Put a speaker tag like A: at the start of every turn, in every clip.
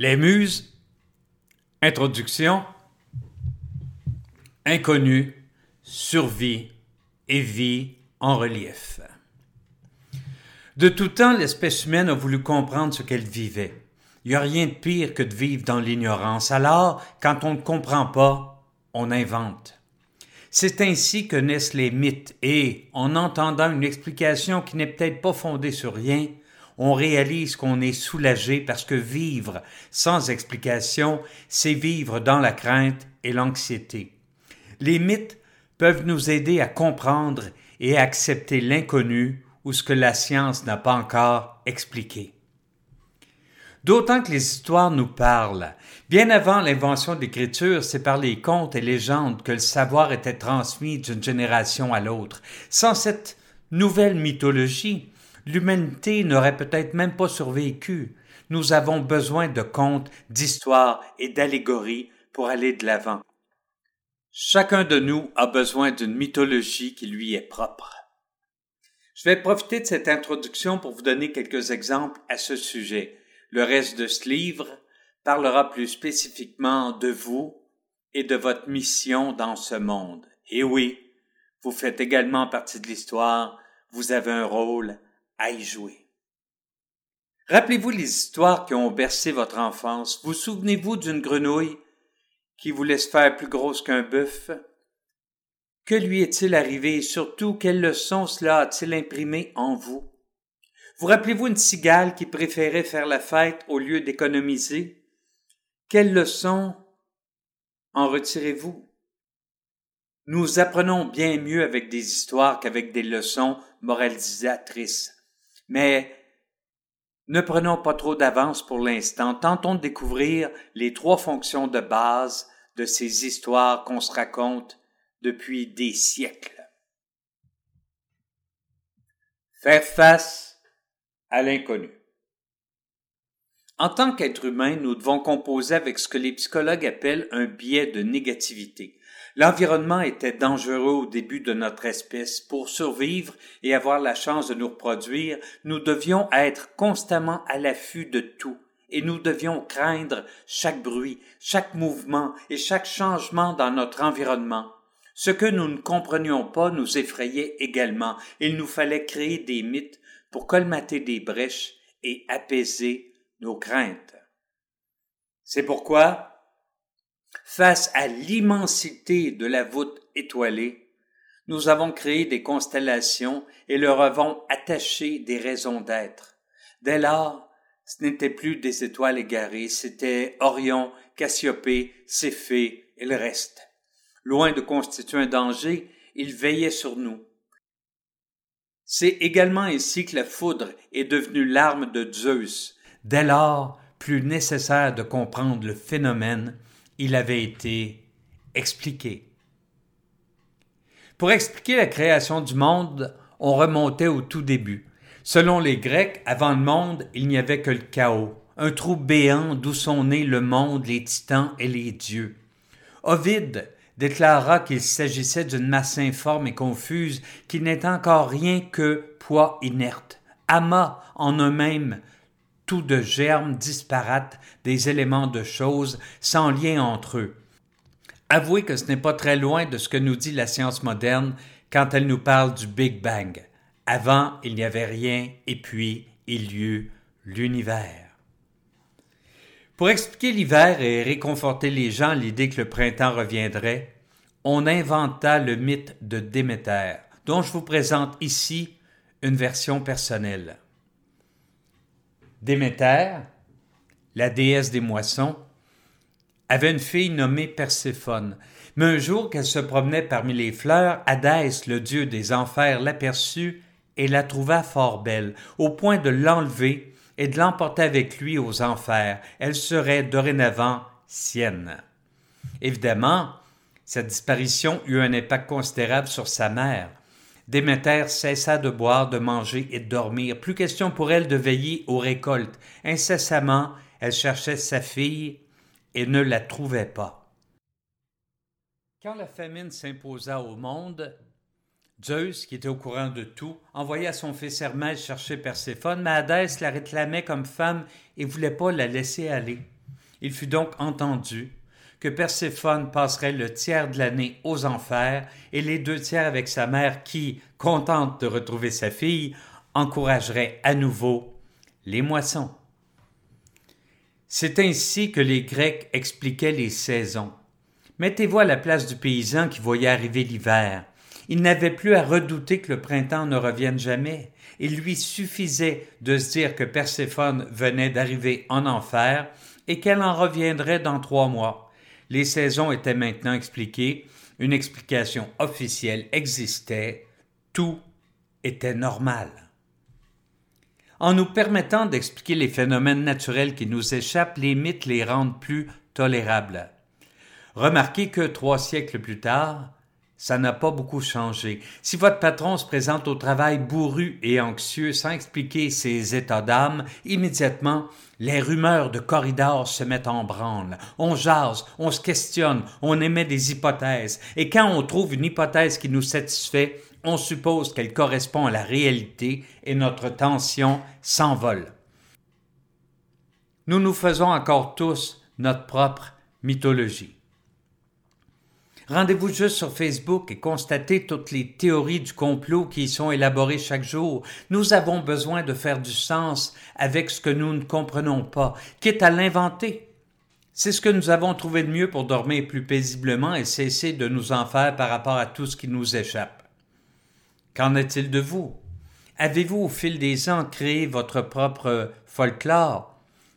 A: Les Muses, Introduction, Inconnu, Survie et Vie en relief. De tout temps, l'espèce humaine a voulu comprendre ce qu'elle vivait. Il n'y a rien de pire que de vivre dans l'ignorance. Alors, quand on ne comprend pas, on invente. C'est ainsi que naissent les mythes et, en entendant une explication qui n'est peut-être pas fondée sur rien, on réalise qu'on est soulagé parce que vivre sans explication, c'est vivre dans la crainte et l'anxiété. Les mythes peuvent nous aider à comprendre et à accepter l'inconnu ou ce que la science n'a pas encore expliqué. D'autant que les histoires nous parlent. Bien avant l'invention de l'écriture, c'est par les contes et légendes que le savoir était transmis d'une génération à l'autre. Sans cette nouvelle mythologie, l'humanité n'aurait peut-être même pas survécu. Nous avons besoin de contes, d'histoires et d'allégories pour aller de l'avant. Chacun de nous a besoin d'une mythologie qui lui est propre. Je vais profiter de cette introduction pour vous donner quelques exemples à ce sujet. Le reste de ce livre parlera plus spécifiquement de vous et de votre mission dans ce monde. Et oui, vous faites également partie de l'histoire, vous avez un rôle à y jouer. Rappelez-vous les histoires qui ont bercé votre enfance. Vous souvenez-vous d'une grenouille qui voulait se faire plus grosse qu'un bœuf? Que lui est-il arrivé et surtout quelle leçon cela a-t-il imprimé en vous? Vous rappelez-vous une cigale qui préférait faire la fête au lieu d'économiser? Quelle leçon en retirez-vous? Nous apprenons bien mieux avec des histoires qu'avec des leçons moralisatrices. Mais ne prenons pas trop d'avance pour l'instant, tentons de découvrir les trois fonctions de base de ces histoires qu'on se raconte depuis des siècles. Faire face à l'inconnu. En tant qu'être humain, nous devons composer avec ce que les psychologues appellent un biais de négativité. L'environnement était dangereux au début de notre espèce. Pour survivre et avoir la chance de nous reproduire, nous devions être constamment à l'affût de tout, et nous devions craindre chaque bruit, chaque mouvement et chaque changement dans notre environnement. Ce que nous ne comprenions pas nous effrayait également. Il nous fallait créer des mythes pour colmater des brèches et apaiser nos craintes. C'est pourquoi Face à l'immensité de la voûte étoilée, nous avons créé des constellations et leur avons attaché des raisons d'être. Dès lors, ce n'était plus des étoiles égarées, c'était Orion, Cassiopée, Céphée et le reste. Loin de constituer un danger, ils veillaient sur nous. C'est également ainsi que la foudre est devenue l'arme de Zeus. Dès lors, plus nécessaire de comprendre le phénomène il avait été expliqué. Pour expliquer la création du monde, on remontait au tout début. Selon les Grecs, avant le monde, il n'y avait que le chaos, un trou béant d'où sont nés le monde, les titans et les dieux. Ovide déclara qu'il s'agissait d'une masse informe et confuse qui n'est encore rien que poids inerte. Ama en eux-mêmes tout de germes disparates des éléments de choses sans lien entre eux. Avouez que ce n'est pas très loin de ce que nous dit la science moderne quand elle nous parle du Big Bang. Avant, il n'y avait rien, et puis il y eut l'univers. Pour expliquer l'hiver et réconforter les gens à l'idée que le printemps reviendrait, on inventa le mythe de Déméter, dont je vous présente ici une version personnelle. Déméter, la déesse des moissons, avait une fille nommée Perséphone. Mais un jour qu'elle se promenait parmi les fleurs, Hadès, le dieu des enfers, l'aperçut et la trouva fort belle, au point de l'enlever et de l'emporter avec lui aux enfers. Elle serait dorénavant sienne. Évidemment, cette disparition eut un impact considérable sur sa mère. Déméter cessa de boire, de manger et de dormir. Plus question pour elle de veiller aux récoltes. Incessamment, elle cherchait sa fille et ne la trouvait pas. Quand la famine s'imposa au monde, Zeus, qui était au courant de tout, envoya son fils Hermès chercher Perséphone, mais Hadès la réclamait comme femme et voulait pas la laisser aller. Il fut donc entendu que Perséphone passerait le tiers de l'année aux enfers et les deux tiers avec sa mère qui, contente de retrouver sa fille, encouragerait à nouveau les moissons. C'est ainsi que les Grecs expliquaient les saisons. Mettez-vous à la place du paysan qui voyait arriver l'hiver. Il n'avait plus à redouter que le printemps ne revienne jamais. Il lui suffisait de se dire que Perséphone venait d'arriver en enfer et qu'elle en reviendrait dans trois mois. Les saisons étaient maintenant expliquées, une explication officielle existait, tout était normal. En nous permettant d'expliquer les phénomènes naturels qui nous échappent, les mythes les rendent plus tolérables. Remarquez que trois siècles plus tard, ça n'a pas beaucoup changé. Si votre patron se présente au travail bourru et anxieux sans expliquer ses états d'âme, immédiatement, les rumeurs de corridors se mettent en branle. On jase, on se questionne, on émet des hypothèses. Et quand on trouve une hypothèse qui nous satisfait, on suppose qu'elle correspond à la réalité et notre tension s'envole. Nous nous faisons encore tous notre propre mythologie. Rendez-vous juste sur Facebook et constatez toutes les théories du complot qui y sont élaborées chaque jour. Nous avons besoin de faire du sens avec ce que nous ne comprenons pas, quitte à l'inventer. C'est ce que nous avons trouvé de mieux pour dormir plus paisiblement et cesser de nous en faire par rapport à tout ce qui nous échappe. Qu'en est-il de vous? Avez-vous au fil des ans créé votre propre folklore?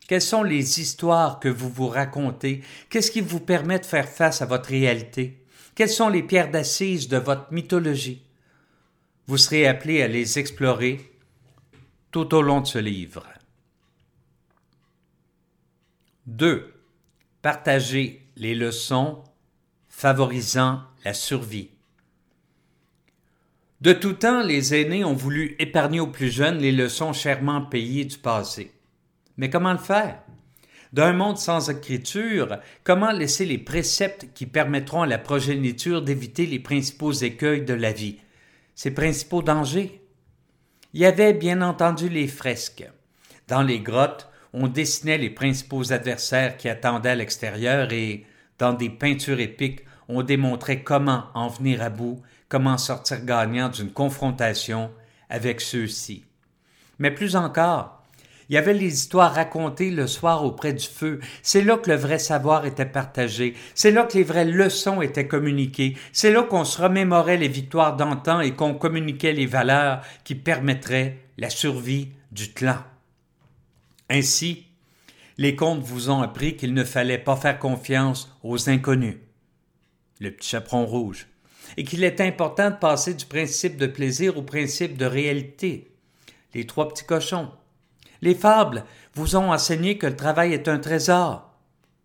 A: Quelles sont les histoires que vous vous racontez? Qu'est-ce qui vous permet de faire face à votre réalité? Quelles sont les pierres d'assises de votre mythologie? Vous serez appelé à les explorer tout au long de ce livre. 2. Partager les leçons favorisant la survie. De tout temps, les aînés ont voulu épargner aux plus jeunes les leçons chèrement payées du passé. Mais comment le faire? D'un monde sans écriture, comment laisser les préceptes qui permettront à la progéniture d'éviter les principaux écueils de la vie, ses principaux dangers? Il y avait bien entendu les fresques. Dans les grottes, on dessinait les principaux adversaires qui attendaient à l'extérieur et, dans des peintures épiques, on démontrait comment en venir à bout, comment sortir gagnant d'une confrontation avec ceux-ci. Mais plus encore, il y avait les histoires racontées le soir auprès du feu. C'est là que le vrai savoir était partagé. C'est là que les vraies leçons étaient communiquées. C'est là qu'on se remémorait les victoires d'antan et qu'on communiquait les valeurs qui permettraient la survie du clan. Ainsi, les contes vous ont appris qu'il ne fallait pas faire confiance aux inconnus. Le petit chaperon rouge. Et qu'il est important de passer du principe de plaisir au principe de réalité. Les trois petits cochons. Les fables vous ont enseigné que le travail est un trésor,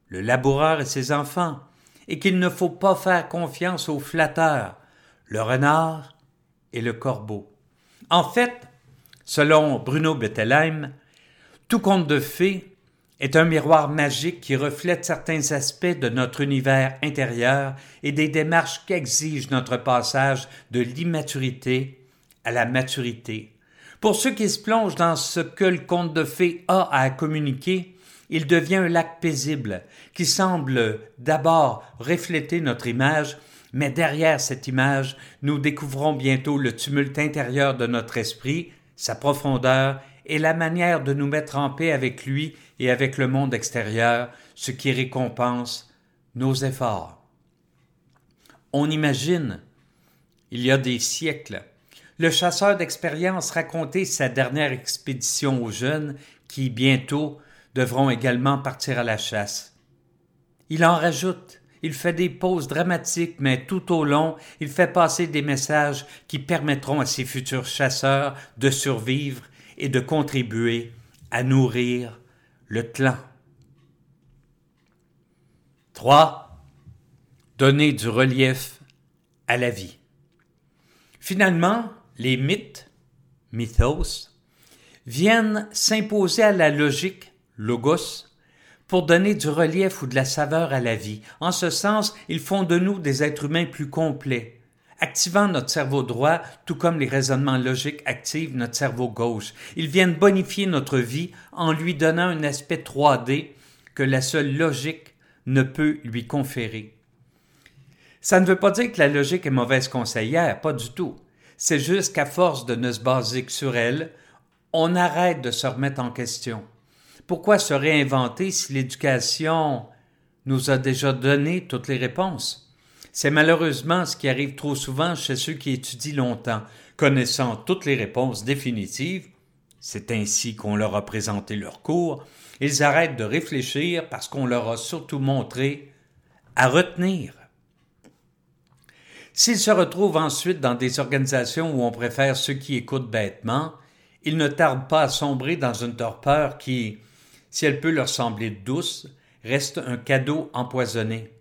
A: le laboureur et ses enfants, et qu'il ne faut pas faire confiance aux flatteurs, le renard et le corbeau. En fait, selon Bruno Bettelheim, tout conte de fées est un miroir magique qui reflète certains aspects de notre univers intérieur et des démarches qu'exige notre passage de l'immaturité à la maturité, pour ceux qui se plongent dans ce que le conte de fées a à communiquer, il devient un lac paisible qui semble d'abord refléter notre image, mais derrière cette image, nous découvrons bientôt le tumulte intérieur de notre esprit, sa profondeur et la manière de nous mettre en paix avec lui et avec le monde extérieur, ce qui récompense nos efforts. On imagine, il y a des siècles, le chasseur d'expérience racontait sa dernière expédition aux jeunes qui, bientôt, devront également partir à la chasse. Il en rajoute, il fait des pauses dramatiques, mais tout au long, il fait passer des messages qui permettront à ses futurs chasseurs de survivre et de contribuer à nourrir le clan. 3. Donner du relief à la vie. Finalement, les mythes, mythos, viennent s'imposer à la logique, logos, pour donner du relief ou de la saveur à la vie. En ce sens, ils font de nous des êtres humains plus complets, activant notre cerveau droit, tout comme les raisonnements logiques activent notre cerveau gauche. Ils viennent bonifier notre vie en lui donnant un aspect 3D, que la seule logique ne peut lui conférer. Ça ne veut pas dire que la logique est mauvaise conseillère, pas du tout. C'est juste qu'à force de ne se baser que sur elle, on arrête de se remettre en question. Pourquoi se réinventer si l'éducation nous a déjà donné toutes les réponses? C'est malheureusement ce qui arrive trop souvent chez ceux qui étudient longtemps, connaissant toutes les réponses définitives. C'est ainsi qu'on leur a présenté leur cours. Ils arrêtent de réfléchir parce qu'on leur a surtout montré à retenir. S'ils se retrouvent ensuite dans des organisations où on préfère ceux qui écoutent bêtement, ils ne tardent pas à sombrer dans une torpeur qui, si elle peut leur sembler douce, reste un cadeau empoisonné.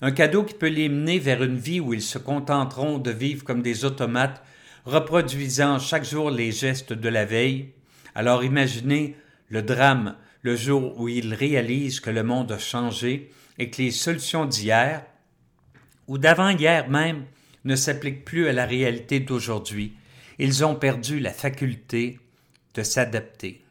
A: Un cadeau qui peut les mener vers une vie où ils se contenteront de vivre comme des automates, reproduisant chaque jour les gestes de la veille. Alors imaginez le drame le jour où ils réalisent que le monde a changé et que les solutions d'hier, ou d'avant-hier même, ne s'appliquent plus à la réalité d'aujourd'hui. Ils ont perdu la faculté de s'adapter.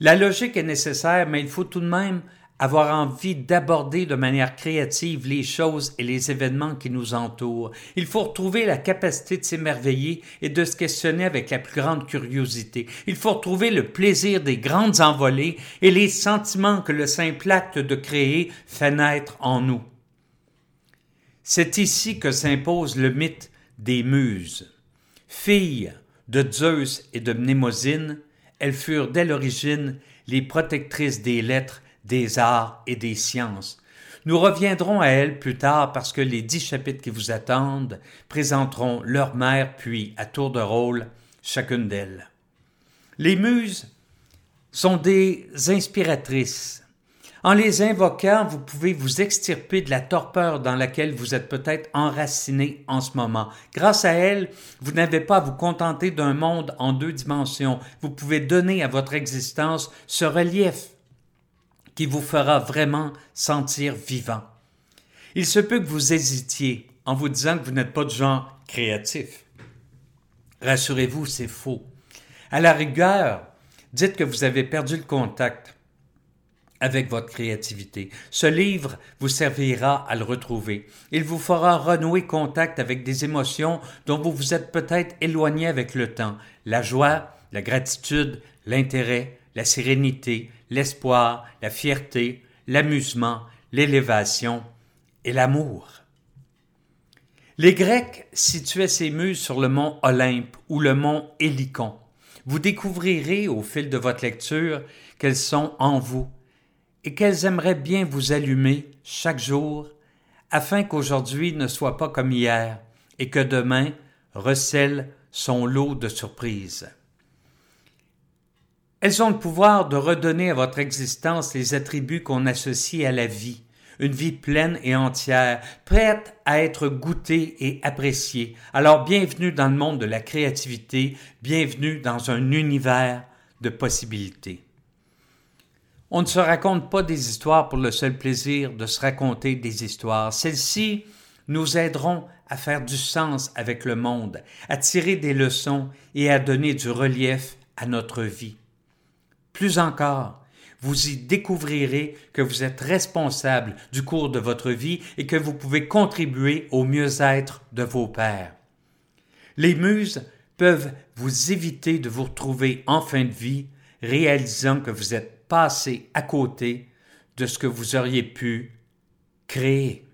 A: La logique est nécessaire, mais il faut tout de même avoir envie d'aborder de manière créative les choses et les événements qui nous entourent. Il faut retrouver la capacité de s'émerveiller et de se questionner avec la plus grande curiosité. Il faut retrouver le plaisir des grandes envolées et les sentiments que le simple acte de créer fait naître en nous. C'est ici que s'impose le mythe des muses. Filles de Zeus et de Mnémosyne, elles furent dès l'origine les protectrices des lettres, des arts et des sciences. Nous reviendrons à elles plus tard parce que les dix chapitres qui vous attendent présenteront leur mère puis, à tour de rôle, chacune d'elles. Les muses sont des inspiratrices, en les invoquant, vous pouvez vous extirper de la torpeur dans laquelle vous êtes peut-être enraciné en ce moment. Grâce à elles, vous n'avez pas à vous contenter d'un monde en deux dimensions. Vous pouvez donner à votre existence ce relief qui vous fera vraiment sentir vivant. Il se peut que vous hésitiez en vous disant que vous n'êtes pas de genre créatif. Rassurez-vous, c'est faux. À la rigueur, dites que vous avez perdu le contact avec votre créativité. Ce livre vous servira à le retrouver. Il vous fera renouer contact avec des émotions dont vous vous êtes peut-être éloigné avec le temps. La joie, la gratitude, l'intérêt, la sérénité, l'espoir, la fierté, l'amusement, l'élévation et l'amour. Les Grecs situaient ces muses sur le mont Olympe ou le mont Hélicon. Vous découvrirez au fil de votre lecture qu'elles sont en vous et qu'elles aimeraient bien vous allumer chaque jour afin qu'aujourd'hui ne soit pas comme hier et que demain recèle son lot de surprises. Elles ont le pouvoir de redonner à votre existence les attributs qu'on associe à la vie, une vie pleine et entière, prête à être goûtée et appréciée. Alors bienvenue dans le monde de la créativité, bienvenue dans un univers de possibilités. On ne se raconte pas des histoires pour le seul plaisir de se raconter des histoires. Celles-ci nous aideront à faire du sens avec le monde, à tirer des leçons et à donner du relief à notre vie. Plus encore, vous y découvrirez que vous êtes responsable du cours de votre vie et que vous pouvez contribuer au mieux-être de vos pères. Les muses peuvent vous éviter de vous retrouver en fin de vie réalisant que vous êtes passer à côté de ce que vous auriez pu créer.